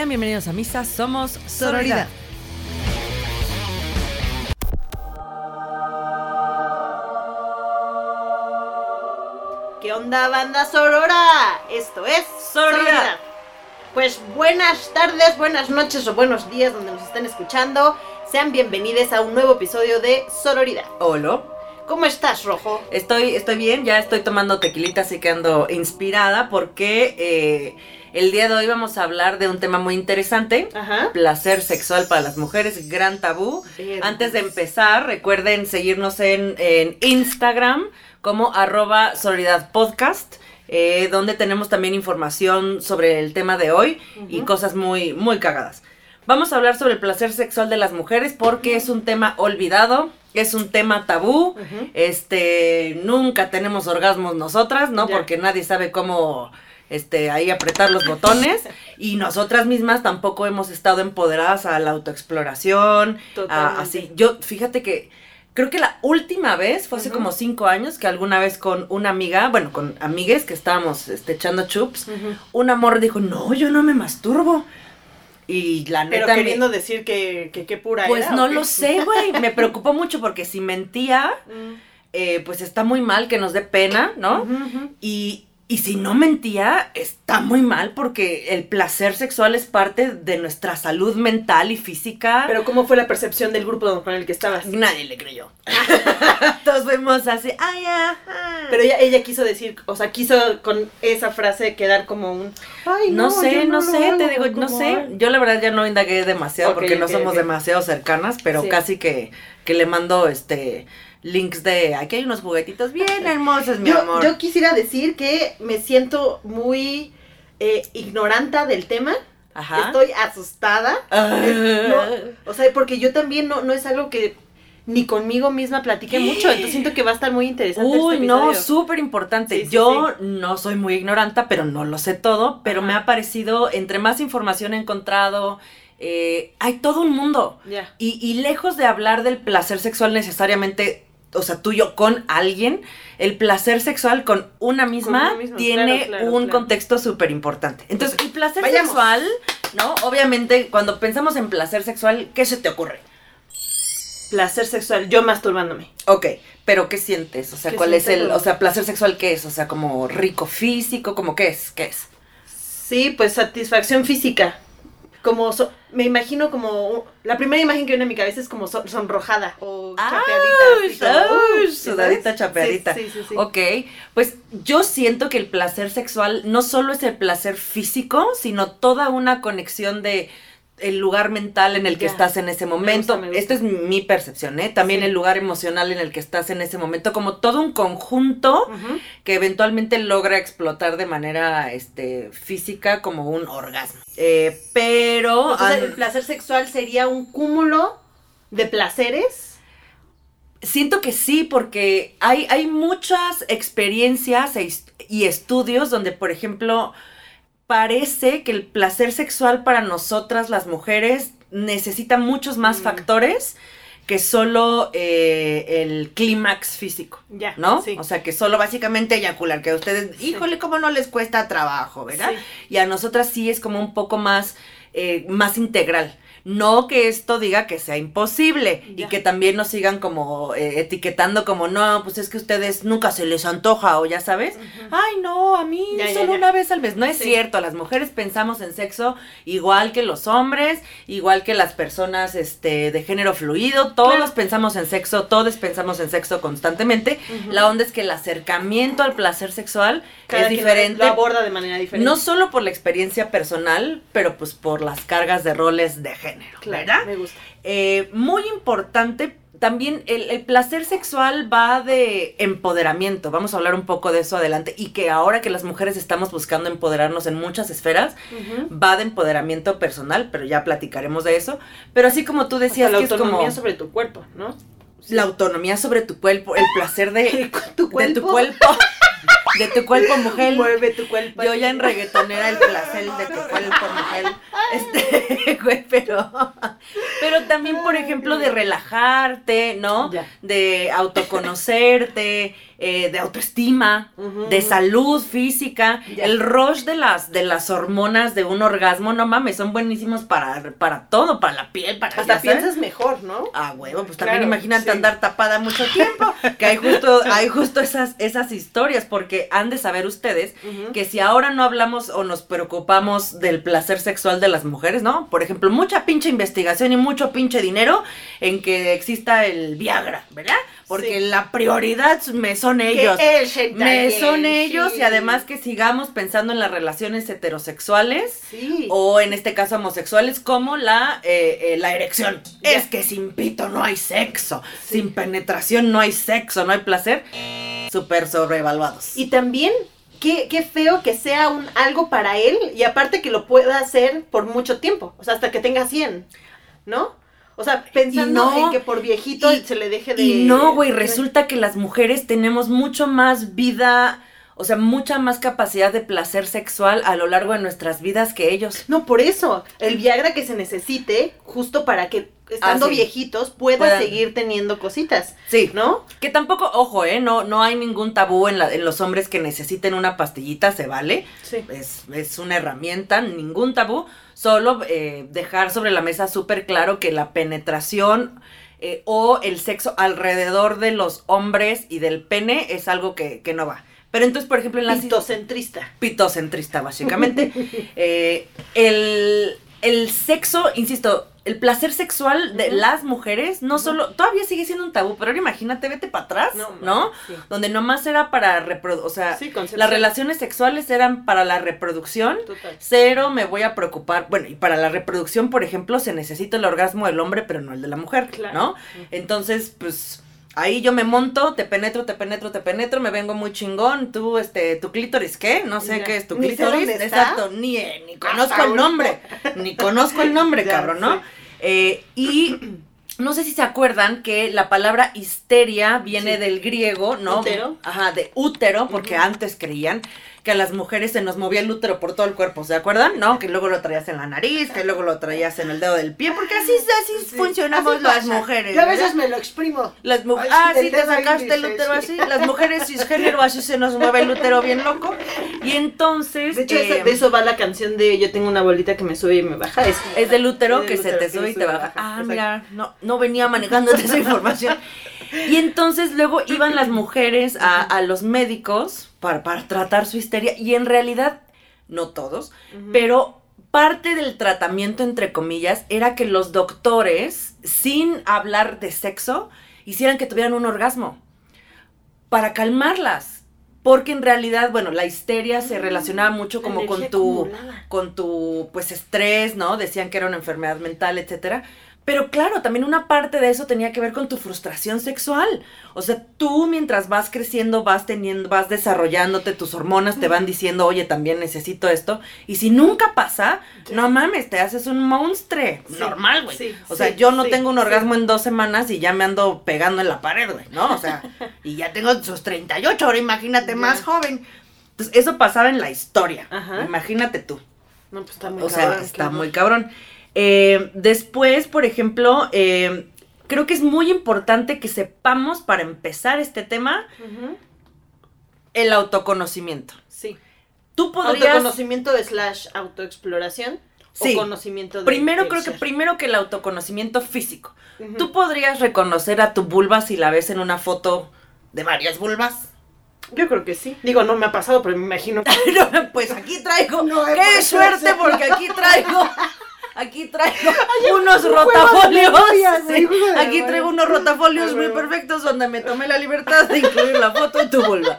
Sean bienvenidos a Misa, somos Sororidad. ¿Qué onda, banda Sorora? Esto es Sororidad. Pues buenas tardes, buenas noches o buenos días donde nos estén escuchando. Sean bienvenidos a un nuevo episodio de Sororidad. Hola. ¿Cómo estás, Rojo? Estoy, estoy bien, ya estoy tomando tequilita, así que ando inspirada porque eh, el día de hoy vamos a hablar de un tema muy interesante. Ajá. Placer sexual para las mujeres, gran tabú. Bien. Antes de empezar, recuerden seguirnos en, en Instagram como arroba Podcast, eh, donde tenemos también información sobre el tema de hoy y cosas muy, muy cagadas. Vamos a hablar sobre el placer sexual de las mujeres porque es un tema olvidado, es un tema tabú. Este, nunca tenemos orgasmos nosotras, ¿no? Porque nadie sabe cómo este ahí apretar los botones y nosotras mismas tampoco hemos estado empoderadas a la autoexploración, a- así. Yo fíjate que creo que la última vez fue hace como cinco años que alguna vez con una amiga, bueno, con amigues que estábamos este, echando chups, Ujú. un amor dijo, no, yo no me masturbo. Y la Pero neta me- queriendo decir que, que qué pura pues era, ¿o no lo sé, güey. Me preocupó mucho porque si mentía, Mm. eh, pues está muy mal que nos dé pena, ¿no? Y, y si no mentía, está muy mal porque el placer sexual es parte de nuestra salud mental y física. Pero ¿cómo fue la percepción del grupo con el que estabas? nadie le creyó. Todos fuimos así, ay, ajá. Pero ella, ella quiso decir, o sea, quiso con esa frase quedar como un... Ay, no, sé, yo no, sé, te digo, no sé. ay". Yo la verdad ya no indagué demasiado porque no somos demasiado cercanas, pero Sí. casi que, que le mando este links de aquí hay unos juguetitos bien hermosos, mi yo, amor. yo quisiera decir que me siento muy eh, ignoranta del tema. Ajá. Estoy asustada. Ah. No, o sea, porque yo también no, no es algo que ni conmigo misma platiqué mucho. Entonces siento que va a estar muy interesante. Uy, este no, episodio. súper importante. Sí, sí, Yo no soy muy ignoranta, pero no lo sé todo, pero Ajá. me ha parecido, entre más información he encontrado, eh, hay todo un mundo. Y lejos de hablar del placer sexual necesariamente, o sea, tuyo con alguien, el placer sexual con una misma tiene claro, claro, un claro. contexto súper importante. Entonces, el placer Vayamos. sexual, ¿no? Obviamente, cuando pensamos en placer sexual, ¿qué se te ocurre? Placer sexual, yo masturbándome. Ok, pero ¿qué sientes? O sea, ¿Qué ¿cuál es el, o sea, placer sexual qué es? O sea, como rico físico, como qué es? ¿Qué es? Sí, pues satisfacción física. Como, so- me imagino como, la primera imagen que viene a mi cabeza es como so- sonrojada o chapeadita. como, Ay, uh, sudadita, chapeadita. Sí, sí. sí. Ok, pues yo siento que el placer sexual no solo es el placer físico, sino toda una conexión de el lugar mental en el que estás en ese momento. gusta, me gusta. Es mi percepción, ¿eh? También Sí. el lugar emocional en el que estás en ese momento, como todo un conjunto que eventualmente logra explotar de manera este, física como un orgasmo. Eh, pero... Entonces, el placer sexual sería un cúmulo de placeres. Siento que sí, porque hay, hay muchas experiencias e y estudios donde, por ejemplo, parece que el placer sexual para nosotras las mujeres necesita muchos más Mm. factores que solo eh, el clímax físico. Ya, ¿No? Sí. O sea, que solo básicamente eyacular, que a ustedes, Sí. híjole, cómo no les cuesta trabajo, ¿verdad? Sí. Y a nosotras sí es como un poco más, eh, más integral. No que esto diga que sea imposible y que también nos sigan como eh, etiquetando como, no, pues es que ustedes nunca se les antoja o ya sabes. Ay, no, a mí Ya, solo ya. una vez al mes. No es Sí. cierto, las mujeres pensamos en sexo igual que los hombres, igual que las personas este, de género fluido. Todos Claro. pensamos en sexo, todos pensamos en sexo constantemente. La onda es que el acercamiento al placer sexual Cada es diferente. Lo aborda de manera diferente. No solo por la experiencia personal, pero pues por las cargas de roles de género, Claro, ¿verdad? me gusta. Eh, muy importante, también el, el placer sexual va de empoderamiento. Vamos a hablar un poco de eso adelante. Y que ahora que las mujeres estamos buscando empoderarnos en muchas esferas, va de empoderamiento personal, pero ya platicaremos de eso. Pero así como tú decías la que es como autonomía sobre tu cuerpo, ¿no? la autonomía sobre tu cuerpo, el placer de, tu de tu cuerpo. De tu cuerpo mujer. Mueve tu cuerpo. Yo ya en reggaetonera el placer de tu cuerpo mujer. Este, güey, pero, pero también, por ejemplo, de relajarte, ¿no? Ya. De autoconocerte, eh, de autoestima, de salud física. Ya. El rush de las, de las hormonas de un orgasmo, no mames, son buenísimos para, para todo, para la piel, para Hasta piensas mejor, ¿no? Ah, huevo, pues también imagínate sí. andar tapada mucho tiempo. Que hay justo, hay justo esas, esas historias, porque han de saber ustedes que si ahora no hablamos o nos preocupamos del placer sexual de las mujeres, ¿no? Por ejemplo, mucha pinche investigación y mucho pinche dinero en que exista el Viagra, ¿verdad? Porque Sí. la prioridad me son ellos. El Me son ellos y además que sigamos pensando en las relaciones heterosexuales Sí. o en este caso homosexuales como la, eh, eh, la erección. Es que sin pito no hay sexo, sin penetración no hay sexo, no hay placer. Súper sobrevaluados. Y también, qué, qué feo que sea un algo para él y aparte que lo pueda hacer por mucho tiempo, o sea, hasta que tenga 100, ¿no? O sea, pensando no, en que por viejito y- se le deje de... Y no, güey, resulta que las mujeres tenemos mucho más vida, o sea, mucha más capacidad de placer sexual a lo largo de nuestras vidas que ellos. No, por eso, el Viagra que se necesite, justo para que estando Ah, sí. viejitos pueda Puedan- seguir teniendo cositas, Sí, ¿no? Que tampoco, ojo, ¿eh? No, no hay ningún tabú en, la- en los hombres que necesiten una pastillita, se vale. Sí. Es, es una herramienta, ningún tabú. Solo eh, dejar sobre la mesa súper claro que la penetración eh, o el sexo alrededor de los hombres y del pene es algo que, que no va. Pero entonces, por ejemplo, en la Pitocentrista. pitocentrista, básicamente. Eh, el, el sexo, insisto, el placer sexual de las mujeres no solo, todavía sigue siendo un tabú, pero ahora imagínate, vete para atrás, No, ¿no? sí. Donde nomás era para reproducir, o sea, Sí, las relaciones sexuales eran para la reproducción. Total. Cero me voy a preocupar. Bueno, y para la reproducción, por ejemplo, se necesita el orgasmo del hombre, pero no el de la mujer, Claro. ¿no? Entonces, pues ahí yo me monto, te penetro, te penetro, te penetro, me vengo muy chingón. Tú, este, tu clítoris, ¿qué? No sé Ya. qué es tu Ni sé clítoris. dónde está. Exacto, ni, eh, ni conozco Hasta el nombre. Ni conozco el nombre, cabrón, ¿no? sí. Eh, y no sé si se acuerdan que la palabra histeria viene Sí. del griego, ¿no? Útero. Ajá, de útero, porque antes creían que a las mujeres se nos movía el útero por todo el cuerpo, ¿se acuerdan? ¿No? Que luego lo traías en la nariz, que luego lo traías en el dedo del pie, porque así, así Sí, funcionamos así las mujeres. Yo a veces me lo exprimo. Las mu- Ay, ah, sí, te sacaste el útero sí. así. Las mujeres cisgénero así se nos mueve el útero bien loco. Y entonces. De hecho, eh, esa- de eso va la canción de Yo tengo una bolita que me sube y me baja. Es, Es del útero Es que se te que sube y te baja. baja, Ah, exacto. mira, no, no venía manejando esa información. Y entonces luego iban las mujeres a, a los médicos para, para tratar su histeria. Y en realidad, no todos, pero parte del tratamiento, entre comillas, era que los doctores, sin hablar de sexo, hicieran que tuvieran un orgasmo para calmarlas. Porque en realidad, bueno, la histeria se Mm, relacionaba mucho como con tu, acumulada. con tu, pues, estrés, ¿no? Decían que era una enfermedad mental, etcétera. Pero claro, también una parte de eso tenía que ver con tu frustración sexual. O sea, tú mientras vas creciendo, vas teniendo, vas desarrollándote, tus hormonas te van diciendo, oye, también necesito esto. Y si nunca pasa, no mames, te haces un monstruo. Sí, Normal, güey. sí, o sea, yo no tengo un orgasmo en dos semanas y ya me ando pegando en la pared, güey, ¿no? O sea, y ya tengo sus 38, ahora imagínate más joven. Entonces, eso pasaba en la historia. Ajá. Imagínate tú. No, pues está muy O sea, cabrón, está qué muy horror. cabrón. Eh, después, por ejemplo, eh, creo que es muy importante que sepamos, para empezar este tema, el autoconocimiento. Sí. Tú podrías... Autoconocimiento slash autoexploración. Sí. O conocimiento de. Primero, creo que primero que el autoconocimiento físico. Tú podrías reconocer a tu vulva si la ves en una foto de varias vulvas. Yo creo que sí. Digo, no me ha pasado, pero me imagino que. No, pues aquí traigo. No, eh, ¡Qué suerte! Porque aquí traigo. Aquí traigo unos rotafolios. memoria, sí, aquí traigo unos rotafolios muy perfectos donde me tomé la libertad de incluir la foto de tu vulva.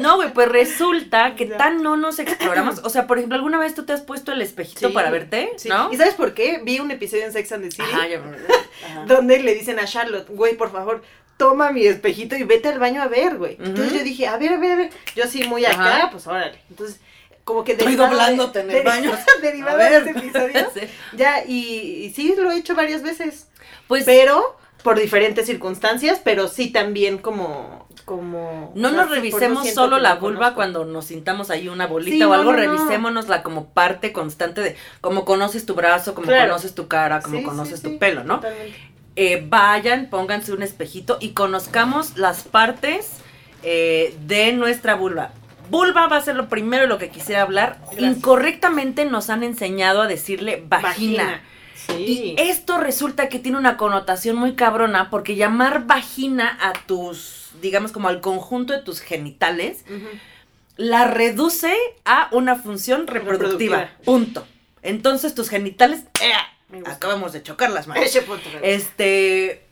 No, güey, pues resulta que tan no nos exploramos. O sea, por ejemplo, ¿alguna vez tú te has puesto el espejito Sí, para verte? sí. ¿No? ¿Y sabes por qué? Vi un episodio en Sex and the City Ajá, ya. Ajá. donde le dicen a Charlotte, güey, por favor, toma mi espejito y vete al baño a ver, güey. Entonces yo dije, a ver, a ver, a ver. Yo así muy acá, Ajá. pues órale. Entonces, como que Estoy derivado de- doblándote en el baño. derivado de este episodio. Sí. Ya, y, y sí, lo he hecho varias veces. Pues Pero por diferentes circunstancias, pero sí también como... como no nos revisemos solo la vulva cuando nos sintamos ahí una bolita Sí, o algo, no, no. revisémonosla como parte constante de cómo conoces tu brazo, cómo Claro. conoces tu cara, cómo Sí, conoces sí, tu pelo, ¿no? eh, vayan, pónganse un espejito y conozcamos las partes eh, de nuestra vulva. Vulva va a ser lo primero de lo que quisiera hablar. Gracias. Incorrectamente nos han enseñado a decirle vagina. Sí. Y esto resulta que tiene una connotación muy cabrona porque llamar vagina a tus, digamos como al conjunto de tus genitales, la reduce a una función reproductiva. Reproductiva. Punto. Entonces tus genitales, acabamos de chocarlas, man. Ese punto. Este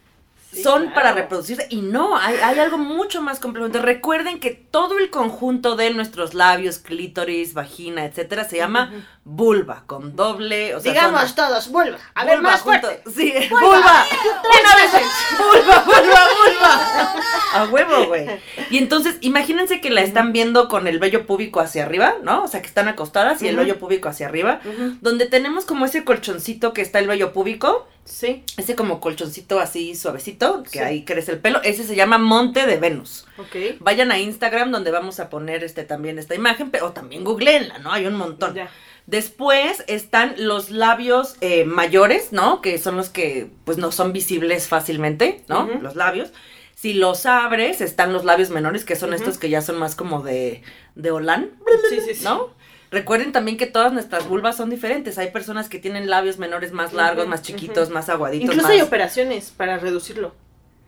Sí, son claro. para reproducirse y no, hay, hay algo mucho más complejo. Recuerden que todo el conjunto de nuestros labios, clítoris, vagina, etcétera, se llama vulva, con doble, o sea, Digamos son- todos, vuelva. A ver, vulva más junto- fuerte. Sí, Vulva. vulva. Una vez. Vulva, vulva, vulva. A huevo, güey. Y entonces, imagínense que la están viendo con el vello púbico hacia arriba, ¿no? O sea, que están acostadas y el vello púbico hacia arriba, donde tenemos como ese colchoncito que está el vello púbico Sí, ese como colchoncito así suavecito, que Sí. ahí crece el pelo, ese se llama Monte de Venus. ok. Vayan a Instagram donde vamos a poner este también esta imagen, pero también googleenla, ¿no? Hay un montón. Ya. Después están los labios eh, mayores, ¿no? Que son los que pues no son visibles fácilmente, ¿no? Los labios. Si los abres, están los labios menores, que son estos que ya son más como de, de Holán, Sí, sí, sí. ¿no? Recuerden también que todas nuestras vulvas son diferentes. Hay personas que tienen labios menores más largos, más chiquitos, más aguaditos. Incluso más- hay operaciones para reducirlo.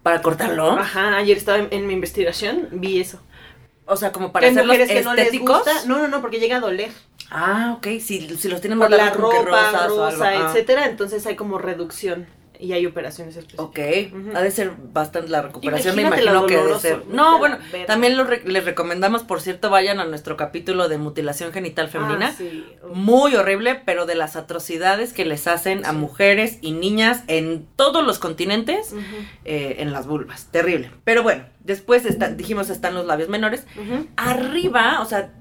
Para cortarlo. Ajá, ayer estaba en, en mi investigación, vi eso. O sea, como para hacerlos mujeres que no les estéticos. gusta. No, no, no, porque llega a doler. Ah, ok. Si, si los tienen más la largos, ropa, rosas o algo. rosa, Ah. etcétera. Entonces hay como reducción. Y hay operaciones específicas. Ok, ha de ser bastante la recuperación, me imagino que doloroso, ser. No, bueno, también lo re- les recomendamos, por cierto, vayan a nuestro capítulo de mutilación genital femenina. Ah, sí. Muy horrible, pero de las atrocidades que les hacen a mujeres y niñas en todos los continentes, eh, en las vulvas. Terrible. Pero bueno, después está- dijimos están los labios menores. Arriba, o sea,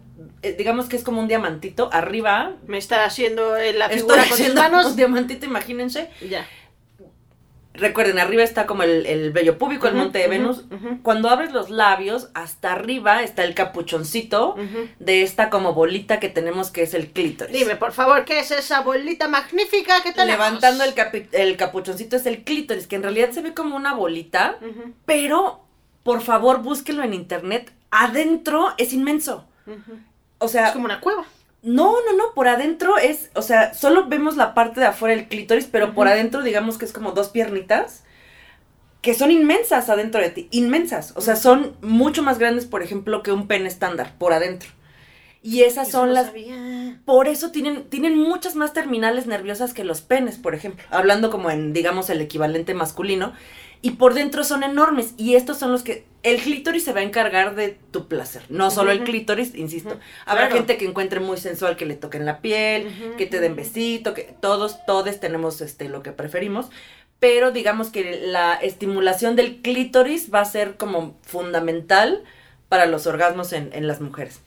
eh, digamos que es como un diamantito. Arriba, Me está haciendo eh, la figura con haciendo manos. un diamantito, imagínense. Ya. Recuerden, arriba está como el, el vello púbico, el monte de Venus. Cuando abres los labios, hasta arriba está el capuchoncito de esta como bolita que tenemos que es el clítoris. Dime, por favor, ¿qué es esa bolita magnífica que tenemos? Levantando el, el capuchoncito es el clítoris, que en realidad se ve como una bolita, pero por favor búsquenlo en internet. Adentro es inmenso. O sea, Es como una cueva. No, no, no, por adentro es, o sea, solo vemos la parte de afuera del clítoris, pero por adentro digamos que es como dos piernitas que son inmensas adentro de ti, inmensas, o sea, son mucho más grandes, por ejemplo, que un pene estándar por adentro. Y esas Eso son no las sabía. por eso tienen, tienen muchas más terminales nerviosas que los penes, por ejemplo. Hablando como en, digamos, el equivalente masculino. Y por dentro son enormes. Y estos son los que. El clítoris se va a encargar de tu placer. No solo el clítoris, insisto. Habrá Claro. gente que encuentre muy sensual que le toquen la piel, que te den besito, que todos, todos tenemos este, lo que preferimos. Pero digamos que la estimulación del clítoris va a ser como fundamental para los orgasmos en, en las mujeres.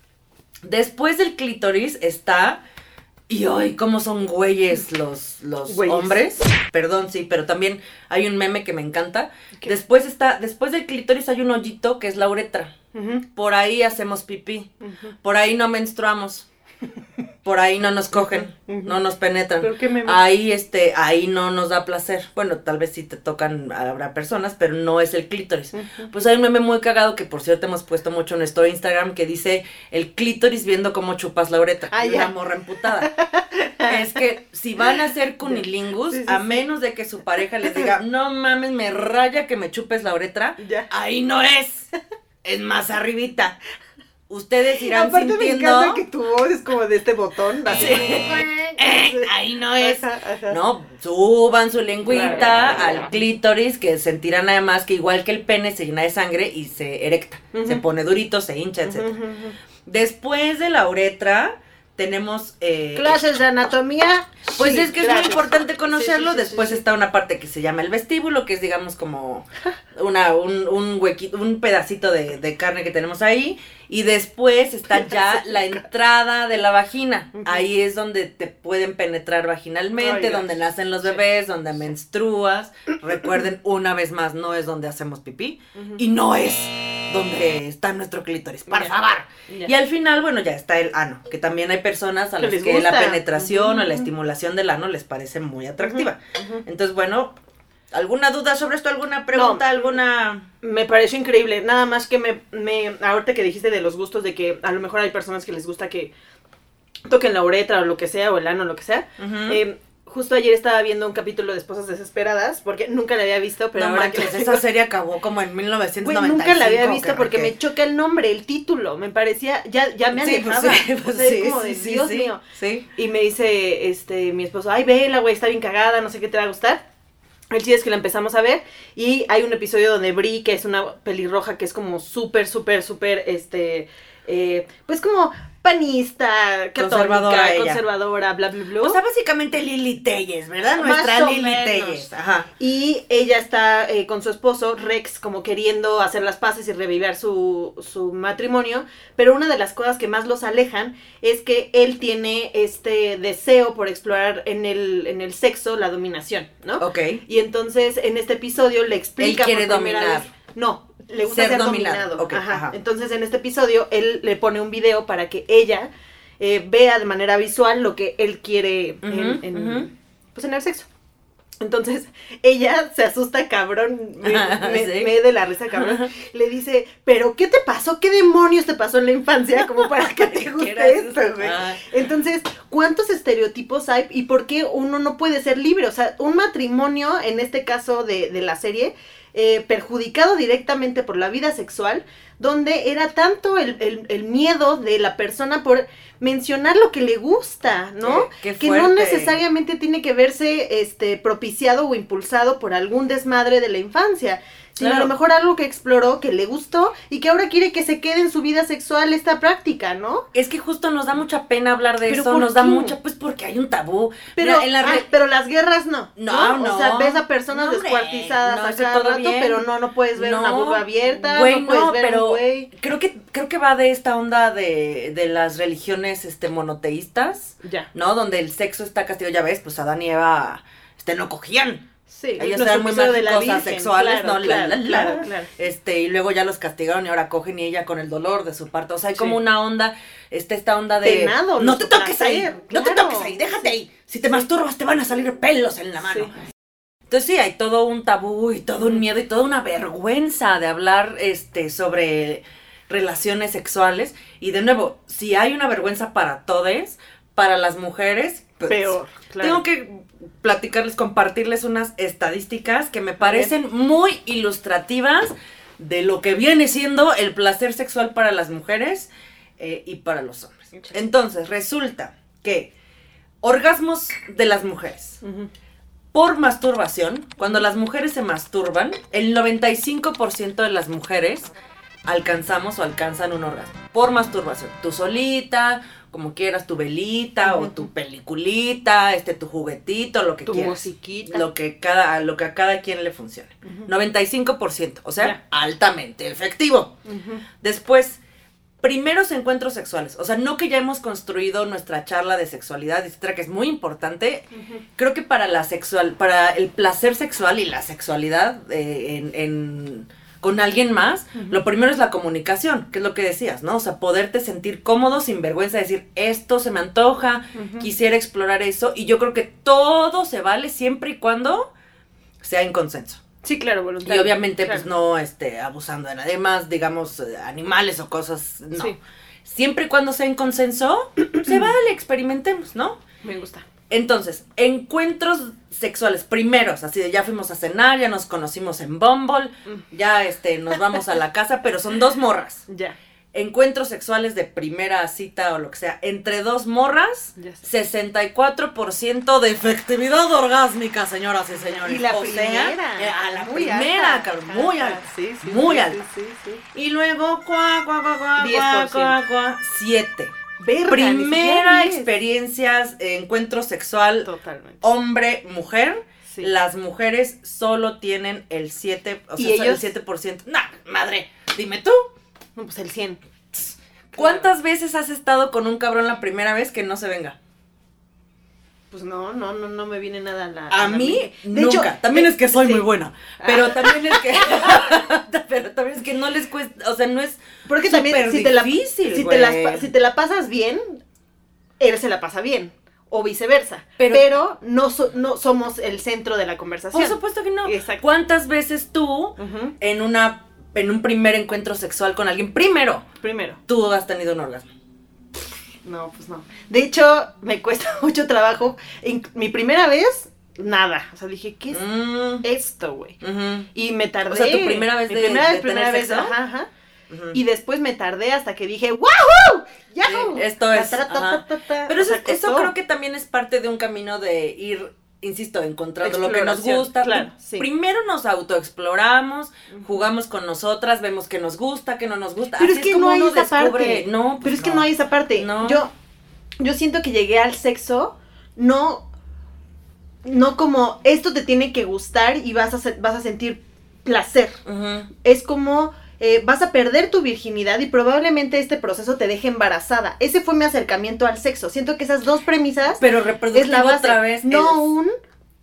Después del clítoris está. Y hoy, cómo son güeyes los, los Güeyes. hombres. Perdón, sí, pero también hay un meme que me encanta. Después está, después del clítoris hay un hoyito que es la uretra. Por ahí hacemos pipí. Por ahí no menstruamos. Por ahí no nos cogen, no nos penetran. ¿Pero qué me Ahí este, ahí no nos da placer. Bueno, tal vez sí te tocan, habrá personas, pero no es el clítoris. Pues hay un meme muy cagado que por cierto hemos puesto mucho en nuestro Instagram que dice el clítoris viendo cómo chupas la uretra. Ah, una morra emputada. es que si van a hacer cunilingus, Sí, sí, a menos de que su pareja les diga, no mames, me raya que me chupes la uretra, Ya. ahí no es. Es más arribita. Ustedes irán Aparte me sintiendo. encanta que tu voz es como de este botón. así. Eh, ahí no es. Ajá, ajá. No, suban su lengüita Claro. al clítoris, que sentirán además que igual que el pene se llena de sangre y se erecta. Se pone durito, se hincha, etc. Después de la uretra, tenemos... eh, Clases de anatomía. Pues sí, es que es muy importante conocerlo. Sí, sí, sí, Después sí, sí. está una parte que se llama el vestíbulo, que es digamos como una, un, un huequito, un pedacito de, de carne que tenemos ahí. Y después está ya la entrada de la vagina. Ahí es donde te pueden penetrar vaginalmente, Ay, donde nacen los Sí. bebés, donde menstruas. Recuerden, una vez más, no es donde hacemos pipí. Y no es donde está nuestro clítoris. Por favor. Ya. Y al final, bueno, ya está el ano, que también hay personas a las que la penetración o la estimulación del ano les parece muy atractiva. Entonces, bueno, ¿alguna duda sobre esto? ¿Alguna pregunta? No. ¿Alguna...? Me pareció increíble. Nada más que me, me. Ahorita que dijiste de los gustos, de que a lo mejor hay personas que les gusta que toquen la uretra o lo que sea, o el ano, lo que sea. Eh, justo ayer estaba viendo un capítulo de Esposas Desesperadas, porque nunca la había visto, pero no ahora manches, que esa serie acabó como en Güey, 1995. nunca la había visto porque que- me choca el nombre, el título. Me parecía, ya, ya me Sí, pues alejaba. sí, O pues sea, sí, como sí, de, sí, Dios sí, mío. Sí. Y me dice este mi esposo, ay, vela, güey, está bien cagada, no sé qué te va a gustar. El chiste es que la empezamos a ver y hay un episodio donde Brie, que es una pelirroja que es como súper, súper, súper, este, eh, pues como panista, católica, Conservadora conservadora, bla, bla, bla. O sea, básicamente Lili Telles, ¿verdad? Más Nuestra o Lili menos. Telles. Ajá. Y ella está eh, con su esposo, Rex, como queriendo hacer las paces y revivir su, su matrimonio. Pero una de las cosas que más los alejan es que él tiene este deseo por explorar en el, en el sexo la dominación, ¿no? Ok. Y entonces en este episodio le explica Él quiere por dominar. vez- No, le gusta Ser ser, dominado. dominado. Ok, ajá. ajá. Entonces en este episodio él le pone un video para que ella eh, vea de manera visual lo que él quiere en, en- pues en el sexo. Entonces, ella se asusta cabrón, me, me- Sí. me de la risa cabrón. Le dice, pero ¿qué te pasó? ¿Qué demonios te pasó en la infancia? Como para que te guste esto, güey. Ah, Entonces, ¿cuántos estereotipos hay y por qué uno no puede ser libre? O sea, un matrimonio, en este caso de, de la serie, eh, perjudicado directamente por la vida sexual, donde era tanto el, el- el miedo de la persona por mencionar lo que le gusta, ¿no? Qué- qué que no necesariamente tiene que verse este propiciado o impulsado por algún desmadre de la infancia, sino Claro. a lo mejor algo que exploró, que le gustó y que ahora quiere que se quede en su vida sexual esta práctica, ¿no? Es que justo nos da mucha pena hablar de ¿Pero eso, nos da mucha, pues porque hay un tabú. Pero, Mira, en la ah, re- pero las guerras no. No, no. O sea, ves a personas No, descuartizadas No, a cada rato, bien. pero no, no puedes ver una vulva abierta, güey, no puedes no, ver pero un güey. creo que creo que va de esta onda de, de las religiones este monoteístas, Ya. ¿no? Donde el sexo está castigado, ya ves, pues Adán y Eva este no cogían. Sí, Ellos eran muy episodio de la mágicos, Virgen, asexuales, claro, ¿no? La, Claro, la, la. claro, claro. Este, y luego ya los castigaron y ahora cogen y ella con el dolor de su parto. O sea, hay Sí. como una onda, este, esta onda de Penado, no te toques ahí, no te toques ahí, déjate Sí. ahí. Si te masturbas te van a salir pelos en la mano. Entonces sí, hay todo un tabú y todo un miedo y toda una vergüenza de hablar este sobre relaciones sexuales. Y de nuevo, si hay una vergüenza para todos, para las mujeres, pues, Peor, claro. tengo que platicarles, compartirles unas estadísticas que me parecen muy ilustrativas de lo que viene siendo el placer sexual para las mujeres eh, y para los hombres. Entonces, resulta que orgasmos de las mujeres por masturbación, cuando las mujeres se masturban, el 95% de las mujeres alcanzamos o alcanzan un orgasmo por masturbación. Tú solita, como quieras, tu velita o tu peliculita, este tu juguetito, lo que Tu quieras. musiquita. Lo que cada lo que a cada quien le funcione. Ujú. 95%, o sea, altamente efectivo. Después, primeros encuentros sexuales. O sea, no que ya hemos construido nuestra charla de sexualidad, etcétera, que es muy importante. Creo que para la sexual, para el placer sexual y la sexualidad eh, en, en- con alguien más, lo primero es la comunicación, que es lo que decías, ¿no? O sea, poderte sentir cómodo sin vergüenza, decir, esto se me antoja, quisiera explorar eso. Y yo creo que todo se vale siempre y cuando sea en consenso. Sí, claro, Y voluntario. obviamente, claro. pues no este, abusando de nadie más, digamos, eh, animales o cosas, no. Sí. Siempre y cuando sea en consenso, se vale, experimentemos, ¿no? Me gusta. Entonces, encuentros sexuales primeros, así de ya fuimos a cenar, ya nos conocimos en Bumble, Mm. ya este, nos vamos a la casa, pero son dos morras. Ya. Encuentros sexuales de primera cita o lo que sea, entre dos morras, Ya sé. 64% de efectividad orgásmica, señoras y señores. Y la O sea, primera. eh, a la muy primera, alta, cabrón, muy alta. alta. Sí, sí. muy sí, alta. Y luego, cuá, cuá, cuá, cuá, cuá, 10%. cuá, cuá, 7. Verga, Primera siquiera diez. experiencia, eh, encuentro sexual Totalmente. hombre-mujer. Sí. Las mujeres solo tienen el 7, o ¿Y sea, ellos? el 7%. Nah, madre, dime tú. No, pues el 100. ¿Cuántas veces has estado con un cabrón la primera vez que no se venga? Pues no, no, no, no me viene nada a la A la mí. De nunca. hecho, también eh, es que soy sí. muy buena. Pero también es que. pero también es que no les cuesta. O sea, no es. Porque también si te, la, difícil, si, te pa- si te la pasas bien, él se la pasa bien. O viceversa. Pero- Pero, no, so- no somos el centro de la conversación. Por supuesto que no. Exacto. ¿Cuántas veces tú, en una. En un primer encuentro sexual con alguien, primero, Primero. tú has tenido un orgasmo? No, pues no. De hecho, me cuesta mucho trabajo. En mi primera vez, nada. O sea, dije, ¿qué es Mm, esto, güey? Y me tardé. O sea, ¿tu primera vez Mi de- primera de vez, primera tener vez, sexo? ajá, ajá. Y después me tardé hasta que dije, ¡Wahoo! ¡Yahoo! Sí, esto es, Ta, ta, ta. Pero eso, eso creo que también es parte de un camino de ir, insisto, encontrando lo que nos gusta. claro, sí. Primero nos autoexploramos, jugamos con nosotras, vemos que nos gusta, que no nos gusta. Pero Así es que como no hay uno esa descubre- parte. No, pues Pero es que no hay esa parte. No. Yo, yo siento que llegué al sexo, no, no como esto te tiene que gustar y vas a, vas a sentir placer. Es como eh, vas a perder tu virginidad y probablemente este proceso te deje embarazada. Ese fue mi acercamiento al sexo. Siento que esas dos premisas Pero es la base. otra vez. no es- un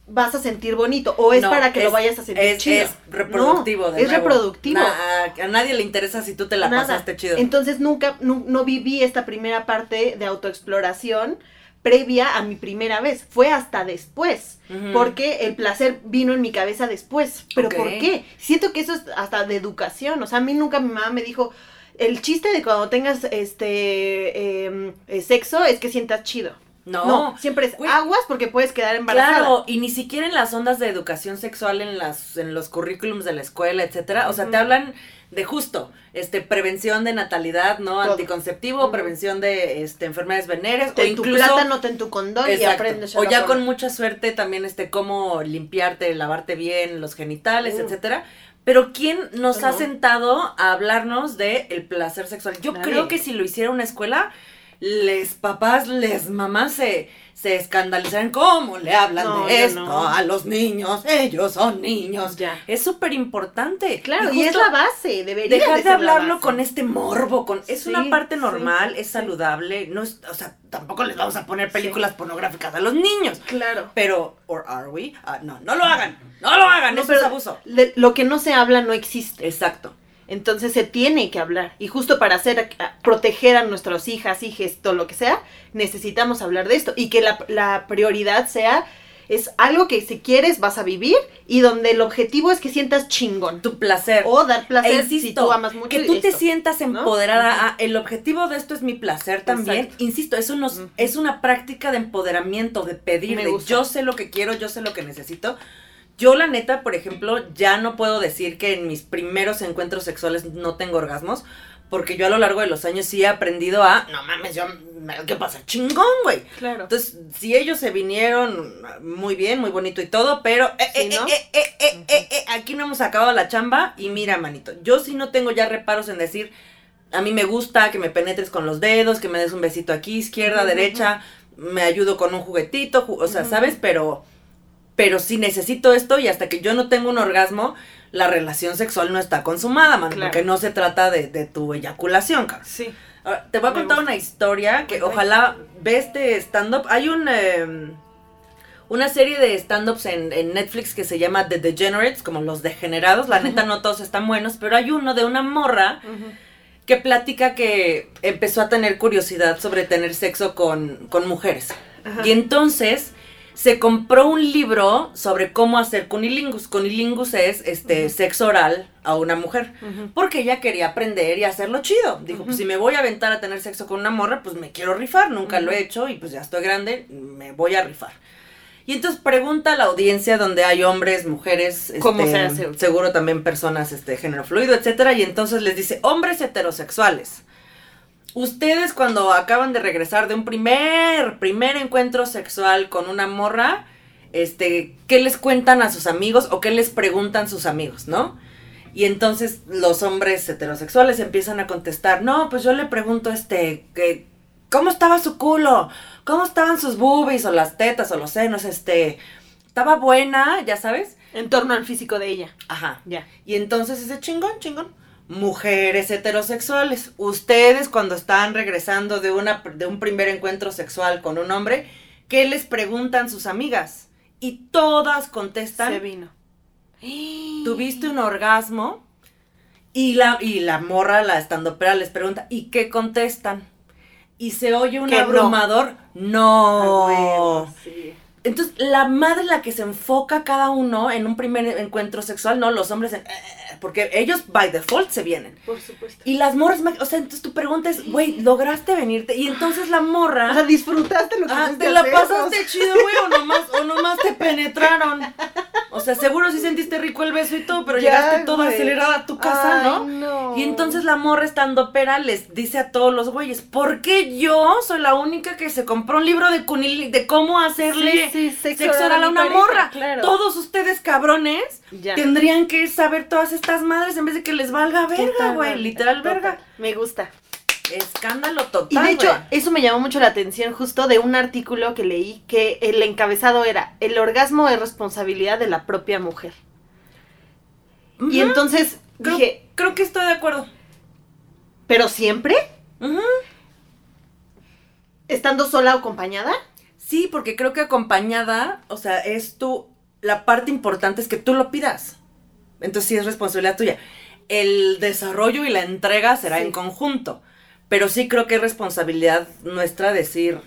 vas a sentir bonito o es No, para que es- lo vayas a sentir es, chido. es reproductivo. No, de es nuevo. reproductivo. Na- a, nadie le interesa si tú te la Nada. pasaste chido. Entonces nunca, nu- no, viví esta primera parte de autoexploración previa a mi primera vez. Fue hasta después. Porque el placer vino en mi cabeza después. ¿Pero por qué? Siento que eso es hasta de educación. O sea, a mí nunca mi mamá me dijo, el chiste de cuando tengas este em, eh, sexo es que sientas chido. no, No, siempre es aguas porque puedes quedar embarazada. Claro, y ni siquiera en las ondas de educación sexual en las en los currículums de la escuela, etcétera, o sea, te hablan de justo, este prevención de natalidad, ¿no? Todo. Anticonceptivo, prevención de este enfermedades venéreas o Ten tu incluso plátano, ten tu condón y aprendes a O ya forma. con mucha suerte también este cómo limpiarte, lavarte bien los genitales, Mm. etcétera. Pero ¿quién nos ha sentado a hablarnos de el placer sexual? Yo Nadie. creo que si lo hiciera una escuela, les papás, les mamás se, se escandalizarían. ¿Cómo le hablan No, de esto no. a los niños? Ellos son niños. Ya. Es súper importante. Claro, y, es la base, debería Dejar de, ser la hablarlo base. con este morbo, con es Sí, una parte sí, normal, es sí. saludable, no es, o sea, tampoco les vamos a poner películas pornográficas a los niños, Claro. pero, or are we? Ah, no, no lo hagan, no lo hagan, No, eso es abuso. de- lo que no se habla no existe. Exacto. Entonces se tiene que hablar. Y justo para hacer, proteger a nuestras hijas, hijes, todo lo que sea, necesitamos hablar de esto. Y que la, la prioridad sea, es algo que si quieres vas a vivir y donde el objetivo es que sientas chingón. Tu placer. O dar placer E insisto, si tú amas mucho. que tú te sientas empoderada. Ah, el objetivo de esto es mi placer también. Exacto. Insisto, eso nos, es una práctica de empoderamiento, de pedir, de yo sé lo que quiero, yo sé lo que necesito. Yo la neta, por ejemplo, ya no puedo decir que en mis primeros encuentros sexuales no tengo orgasmos, porque yo a lo largo de los años sí he aprendido a, no mames, yo, me- ¿qué pasa? Chingón, güey. Claro. Entonces, si ellos se vinieron muy bien, muy bonito y todo, pero eh, Sí, eh, ¿no? eh, aquí no hemos acabado la chamba y mira, manito, yo sí no tengo ya reparos en decir, a mí me gusta que me penetres con los dedos, que me des un besito aquí, izquierda, derecha, me ayudo con un juguetito, ju- o sea. ¿sabes? Pero, pero sí necesito esto y hasta que yo no tengo un orgasmo, la relación sexual no está consumada, man, Claro. porque no se trata de, de tu eyaculación, cabrón. Sí. Ahora, te voy a Me contar gusta. una historia que ojalá ve este stand-up. Hay un, eh, una serie de stand-ups en, en Netflix que se llama The Degenerates, como los degenerados. La neta no todos están buenos, pero hay uno de una morra que platica que empezó a tener curiosidad sobre tener sexo con, con mujeres. Y entonces se compró un libro sobre cómo hacer cunilingus. Cunilingus es este sexo oral a una mujer. Porque ella quería aprender y hacerlo chido. Dijo, pues si me voy a aventar a tener sexo con una morra, pues me quiero rifar. Nunca lo he hecho y pues ya estoy grande, me voy a rifar. Y entonces pregunta a la audiencia donde hay hombres, mujeres, ¿Cómo este, se hace? seguro también personas este género fluido, etcétera, y entonces les dice, "Hombres heterosexuales, ustedes cuando acaban de regresar de un primer primer encuentro sexual con una morra, este, ¿qué les cuentan a sus amigos o qué les preguntan sus amigos, no?" Y entonces los hombres heterosexuales empiezan a contestar, no, pues yo le pregunto, este, que, ¿cómo estaba su culo? ¿Cómo estaban sus boobies o las tetas o los senos? Este, estaba buena, ya sabes. En torno al físico de ella. Ajá. Ya. Y entonces ese chingón, chingón. Mujeres heterosexuales, ustedes cuando están regresando de, una, de un primer encuentro sexual con un hombre, ¿qué les preguntan sus amigas? Y todas contestan, Se vino. ¿tuviste un orgasmo? Y la, y la morra, la estandopera, les pregunta, ¿y qué contestan? Y se oye un no. abrumador, Ah, no. huevo, sí. Entonces, la madre la que se enfoca cada uno en un primer encuentro sexual, no, los hombres en... "Eh", porque ellos by default se vienen. Por supuesto. Y las morras, o sea, entonces tu pregunta es, güey, ¿lograste venirte? Y entonces la morra... O sea, disfrutaste lo que Ah, te la hacer, pasaste o chido, güey, o nomás, o nomás te penetraron. O sea, seguro sí sentiste rico el beso y todo, pero Ya, llegaste toda güey. acelerada a tu casa, Ay, ¿no? no. Y entonces la morra estando pera les dice a todos los güeyes, ¿por qué yo soy la única que se compró un libro de Cunil de cómo hacerle Sí, sí, sexo sexo oral a una pareja, morra? claro. Todos ustedes cabrones Ya. tendrían que saber todas estas madres en vez de que les valga verga, güey, literal total. verga. Me gusta. Escándalo total. Y de hecho, eso me llamó mucho la atención justo de un artículo que leí que el encabezado era El orgasmo es responsabilidad de la propia mujer. Y entonces creo, dije, creo que estoy de acuerdo. ¿pero siempre? ¿Estando sola o acompañada? Sí, porque creo que acompañada, o sea, es tu, la parte importante es que tú lo pidas. Entonces sí es responsabilidad tuya. El desarrollo y la entrega será Sí. en conjunto, pero sí creo que es responsabilidad nuestra decir,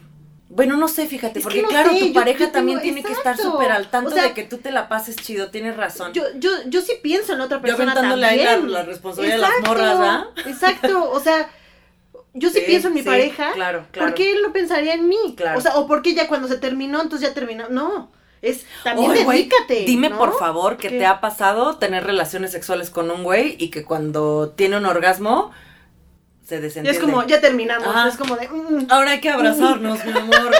bueno, no sé, fíjate, Es porque no claro, sé, tu yo- pareja yo también tiene que estar súper al tanto O sea, de que tú te la pases chido, tienes razón. Yo, yo, yo sí pienso en otra Yo persona aventándole ahí la, también. la responsabilidad de las morras, ¿verdad? Exacto, o sea, yo sí, Sí, pienso en mi sí, pareja. claro, claro. ¿Por qué él no pensaría en mí? Claro. O sea, o por qué ya cuando se terminó, entonces ya terminó. No, es también güey, dedícate. Dime ¿no? por favor que ¿Qué? te ha pasado tener relaciones sexuales con un güey y que cuando tiene un orgasmo se desentiende. es como, ya terminamos, Ajá. es como de... mm, Ahora hay que abrazarnos, mi amor.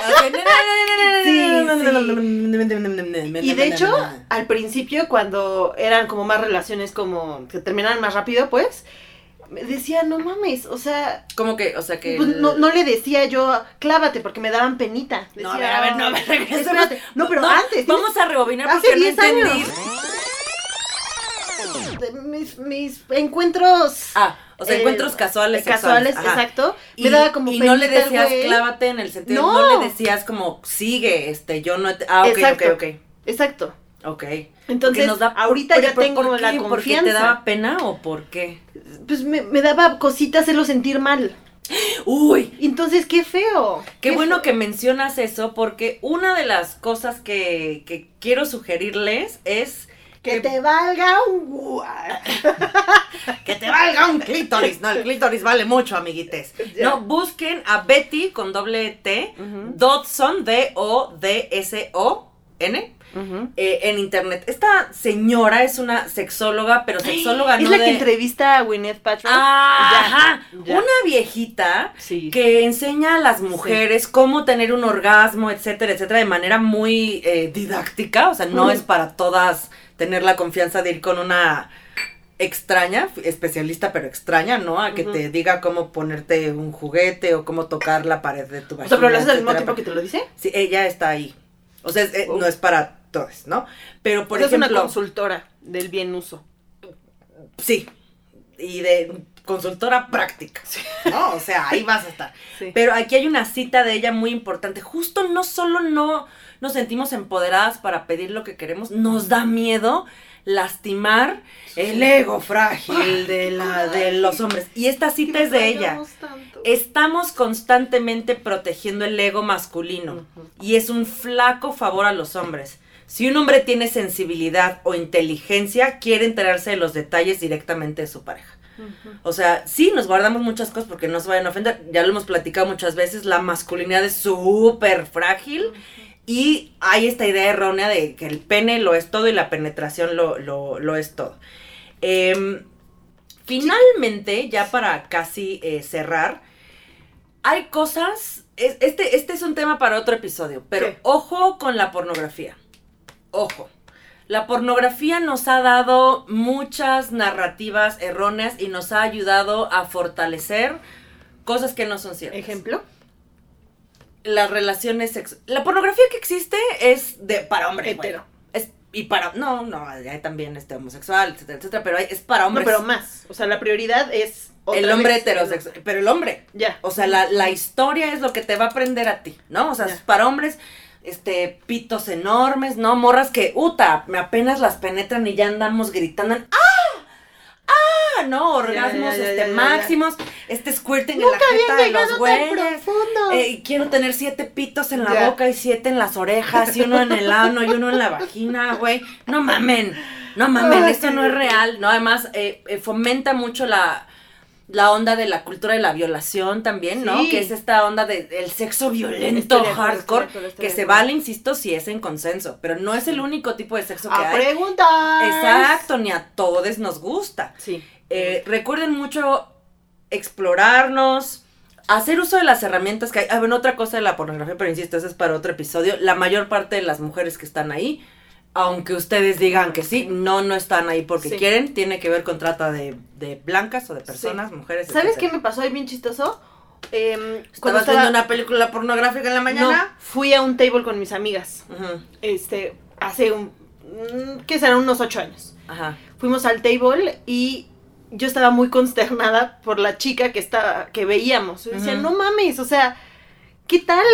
Y de hecho, al principio, cuando eran como más relaciones como que terminaban más rápido, pues, decía, no mames, o sea, como que, o sea que. pues, el- no, no le decía yo, clávate, porque me daban penita. No, a ver, a ver, no, a ver, regresemos. espérate. No, pero antes, Vamos a rebobinar Hace porque no 10 años. entendí. de mis, mis encuentros... Ah, o sea, eh, encuentros casuales. Casuales, sexuales, ajá. exacto. Y, me daba como y no le decías clávate en el sentido, no. No. le decías como sigue, este, yo no. Ah, ok, Exacto. ok, ok. Exacto. Ok. Entonces, nos da- ahorita pero ya ¿por- tengo por la qué? ¿Porque te confianza. daba pena o por qué? Pues me, me daba cosita hacerlo sentir mal. Uy, Entonces, qué feo. Qué bueno feo. que mencionas eso porque una de las cosas que, que quiero sugerirles es Que te valga un que te valga un clítoris. No, el clítoris vale mucho, amiguites. No, busquen a Betty con doble T. Dodson, D-O-D-S-O-N, Eh, en internet. Esta señora es una sexóloga, pero sexóloga Es no la de... que entrevista a Gwyneth Paltrow. Ya, ya. una viejita Sí. que enseña a las mujeres cómo tener un orgasmo, etcétera, etcétera, de manera muy eh, didáctica. O sea, no Mm. es para todas tener la confianza de ir con una extraña, especialista pero extraña, ¿no? A que te diga cómo ponerte un juguete o cómo tocar la pared de tu O vagina. sea, pero lo haces al mismo tiempo que te lo dice. Sí, ella está ahí. O sea, es- eh, Oh. no es para todos, ¿no? Pero por O sea, es una ejemplo, consultora del bien uso. sí, y de consultora práctica, ¿no? O sea, ahí vas a estar. Sí. Pero aquí hay una cita de ella muy importante. Justo no solo no nos sentimos empoderadas para pedir lo que queremos, nos da miedo lastimar el ego frágil de, la, de los hombres. Y esta cita es de ella. Estamos constantemente protegiendo el ego masculino y es un flaco favor a los hombres. Si un hombre tiene sensibilidad o inteligencia, quiere enterarse de los detalles directamente de su pareja. O sea, sí, nos guardamos muchas cosas porque no se vayan a ofender. Ya lo hemos platicado muchas veces, la masculinidad es súper frágil y hay esta idea errónea de que el pene lo es todo y la penetración lo, lo, lo es todo. Em, finalmente, ya para casi eh, cerrar, hay cosas, es- este, este es un tema para otro episodio, pero ¿Qué? ojo con la pornografía. Ojo. La pornografía nos ha dado muchas narrativas erróneas y nos ha ayudado a fortalecer cosas que no son ciertas. Ejemplo. las relaciones sexuales. La pornografía que existe es de para hombres. güey. Hetero. Es, y para. No, no, hay también este homosexual, etcétera, etcétera. Pero hay- es para No, hombres. pero más. O sea, la prioridad es. el hombre heterosexual. Pero el hombre. Ya. O sea, la, la historia es lo que te va a aprender a ti, ¿no? O sea, Ya. es para hombres, este, pitos enormes, ¿no? Morras que, uta, me apenas las penetran y ya andamos gritando, ¡ah! ¡ah! ¿No? Orgasmos, ya, ya, este, ya, máximos, este squirting en la jeta de los güeyes. Eh, quiero tener siete pitos en la boca y siete en las orejas y uno en el ano y uno en la vagina, güey. No mamen, no mamen, esto no es real, ¿no? Además, eh, eh, fomenta mucho la, la onda de la cultura de la violación también, ¿no? Sí. Que es esta onda del sexo violento, Estoy de hardcore, estoy de acuerdo, estoy que de se vale, insisto, si es en consenso, pero no es el único tipo de sexo que A hay. preguntar. Exacto, ni a todos nos gusta. Sí. Eh, recuerden mucho explorarnos, hacer uso de las herramientas que hay. Ah, bueno, otra cosa de la pornografía, pero insisto, eso es para otro episodio. La mayor parte de las mujeres que están ahí, aunque ustedes digan que sí, no, no están ahí porque Sí. quieren, tiene que ver con trata de, de blancas o de personas, mujeres. ¿Sabes qué me pasó ahí bien chistoso? Em, ¿Estabas viendo una película pornográfica en la No, mañana? fui a un table con mis amigas. Este, hace un. mm, ¿Qué serán? Unos ocho años. Ajá. Fuimos al table y yo estaba muy consternada por la chica que estaba, que veíamos. Yo decía, no mames, o sea, ¿qué tal?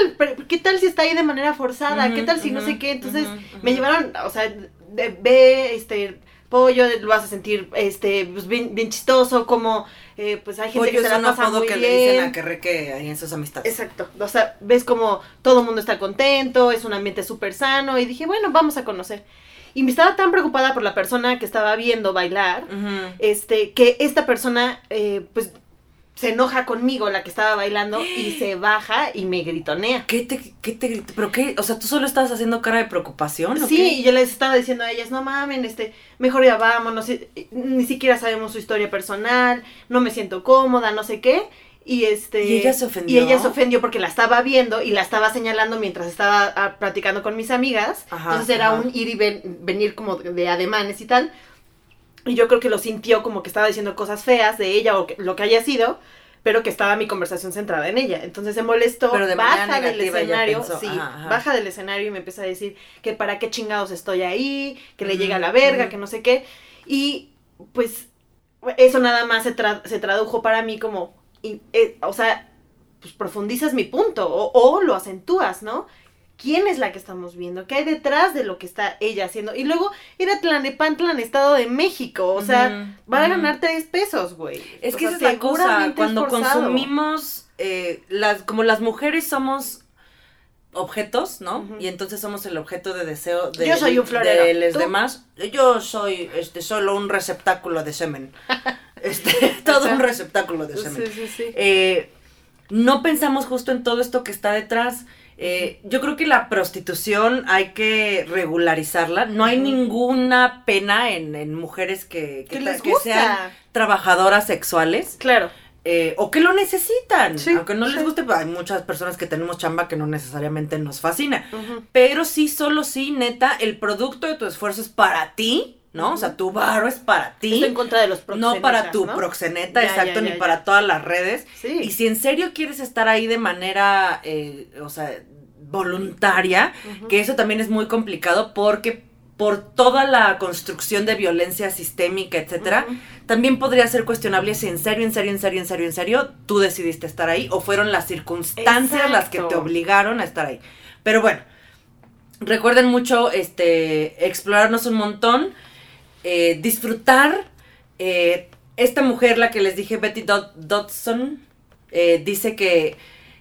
¿Qué tal si está ahí de manera forzada? ¿Qué tal si no sé qué? Entonces me llevaron, o sea, de- ve, este, pollo, lo vas a sentir, este, pues bien, bien chistoso, como, eh, pues hay gente Pollo que se la pasa apodo muy que bien. le dicen a Querreque ahí en sus amistades. Exacto, o sea, ves como todo el mundo está contento, es un ambiente súper sano y dije, bueno, vamos a conocer. Y me estaba tan preocupada por la persona que estaba viendo bailar, este, que esta persona, eh, pues, se enoja conmigo, la que estaba bailando, y se baja y me gritonea. ¿Qué te, qué te gritó? ¿Pero qué? O sea, ¿tú solo estabas haciendo cara de preocupación o Sí, qué? y yo les estaba diciendo a ellas, no mamen, este, mejor ya vámonos, ni siquiera sabemos su historia personal, no me siento cómoda, no sé qué. Y este. ¿Y ella se ofendió? Y ella se ofendió porque la estaba viendo y la estaba señalando mientras estaba ah, platicando con mis amigas. Ajá, Entonces era ajá. un ir y ven- venir como de ademanes y tal. Y yo creo que lo sintió como que estaba diciendo cosas feas de ella o que- lo que haya sido, pero que estaba mi conversación centrada en ella. Entonces se molestó, Pero de manera baja del escenario, pensó, sí, ajá, ajá. baja del escenario y me empieza a decir que para qué chingados estoy ahí, que le llega la verga, que no sé qué. Y pues eso nada más se, tra- se tradujo para mí como, y, eh, o sea, pues profundizas mi punto o, o lo acentúas, ¿no? ¿Quién es la que estamos viendo? ¿Qué hay detrás de lo que está ella haciendo? Y luego era Tlanepantlan, Estado de México. O sea, van a ganar tres pesos, güey. Es O que sea, esa es la cosa, cuando consumimos, eh, las, como las mujeres somos objetos, ¿no? Y entonces somos el objeto de deseo de, Yo soy un florero. de los demás. Yo soy este solo un receptáculo de semen. Este, todo un receptáculo de semen. Sí, sí, sí. Eh, no pensamos justo en todo esto que está detrás. Eh, yo creo que la prostitución hay que regularizarla. No hay ninguna pena en, en mujeres que, ¿Qué que, les que gusta? sean trabajadoras sexuales Claro. eh, o que lo necesitan. Sí, Aunque no les guste, pues, hay muchas personas que tenemos chamba que no necesariamente nos fascina. Pero sí, solo sí, neta, el producto de tu esfuerzo es para ti, ¿no? O sea, tu barro es para ti. Estoy en contra de los No para proxenetas, tu ¿no? proxeneta, Ya, exacto, ya, ni para todas las redes. Sí. Y si en serio quieres estar ahí de manera, eh, o sea, voluntaria, que eso también es muy complicado porque por toda la construcción de violencia sistémica, etcétera, también podría ser cuestionable si en serio, en serio, en serio, en serio, en serio, tú decidiste estar ahí o fueron las circunstancias las que te obligaron a estar ahí. Pero bueno, recuerden mucho, este, explorarnos un montón, eh, disfrutar. eh, esta mujer, la que les dije, Betty Dod- Dodson, eh, dice que,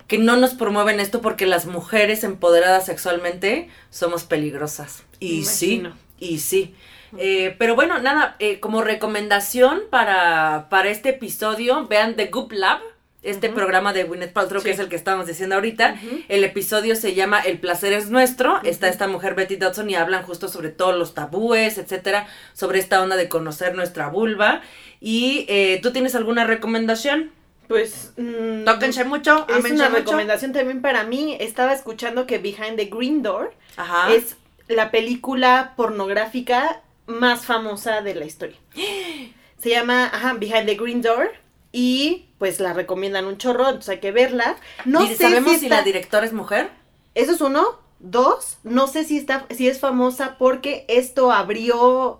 que no nos promueven esto porque las mujeres empoderadas sexualmente somos peligrosas. Y sí, y sí. Eh, pero bueno, nada, eh, como recomendación para, para este episodio, vean The Goop Lab, este programa de Gwyneth Paltrow, Sí. que es el que estamos diciendo ahorita. El episodio se llama El placer es nuestro. Está esta mujer Betty Dodson y hablan justo sobre todos los tabúes, etcétera, sobre esta onda de conocer nuestra vulva. Y eh, ¿tú tienes alguna recomendación? Pues. mm, Tóquense mucho, Es ámense una mucho. recomendación también para mí. Estaba escuchando que Behind the Green Door Ajá. es la película pornográfica más famosa de la historia. Se llama ajá, Behind the Green Door y pues la recomiendan un chorro, entonces hay que verla. No ¿Y sé ¿Sabemos si, si está- la directora es mujer? Eso es uno. Dos, no sé si está, si es famosa porque esto abrió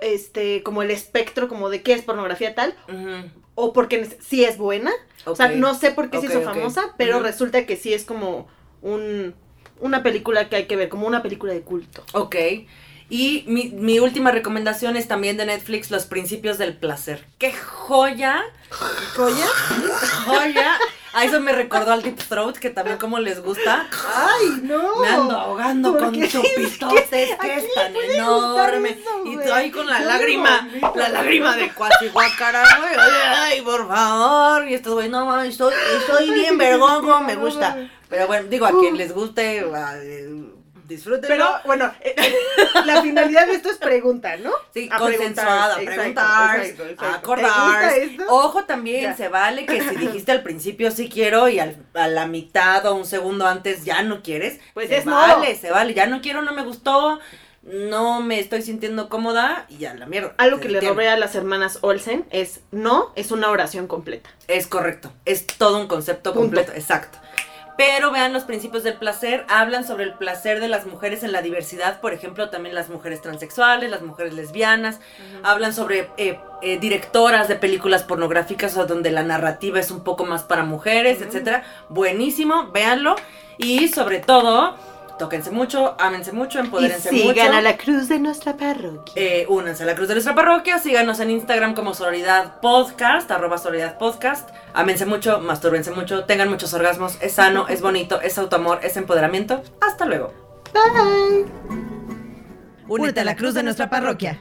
este, como el espectro como de qué es pornografía tal, o porque sí es buena. O sea, no sé por qué se hizo famosa, pero resulta que sí es como un, una película que hay que ver, como una película de culto. Ok. Y mi, mi última recomendación es también de Netflix, Los Principios del Placer. ¡Qué joya! ¿Joya? ¡Joya! A eso me recordó al Deep Throat, que también como les gusta. ¡Ay, no! Me ando ahogando ¿Por con chupitotes, ¿A que quién es tan enorme. eso, y tú ahí con la lágrima, la lágrima de cuasihuacara, güey. Ay, por favor. Y estos güey, no mames, estoy, estoy bien vergongo, me gusta. Pero bueno, digo, a quien les guste, eh, disfrútenlo. Pero bueno, eh, eh, la finalidad de esto es pregunta, ¿no? Sí, A consensuada, preguntar, a acordar. Ojo también, Ya. se vale que si dijiste al principio sí quiero y al- a la mitad o un segundo antes ya no quieres. Pues se es no. vale, se vale. Ya no quiero, no me gustó, no me estoy sintiendo cómoda y ya la mierda. Algo que le robé a las hermanas Olsen es no, es una oración completa. Es correcto, es todo un concepto Punto. completo, exacto. Pero vean los principios del placer, hablan sobre el placer de las mujeres en la diversidad, por ejemplo, también las mujeres transexuales, las mujeres lesbianas, hablan sobre eh, eh, directoras de películas pornográficas o donde la narrativa es un poco más para mujeres, Ujú. etcétera. Buenísimo, véanlo y sobre todo, tóquense mucho, ámense mucho, empodérense mucho. la cruz de nuestra parroquia. Eh, únanse a la Cruz de nuestra parroquia, síganos en Instagram como Sororidad Podcast, arroba Sororidad Podcast. Ámense mucho, mastúrbense mucho, tengan muchos orgasmos, es sano, es bonito, es autoamor, es empoderamiento. Hasta luego. Bye. Únete a la cruz de nuestra parroquia.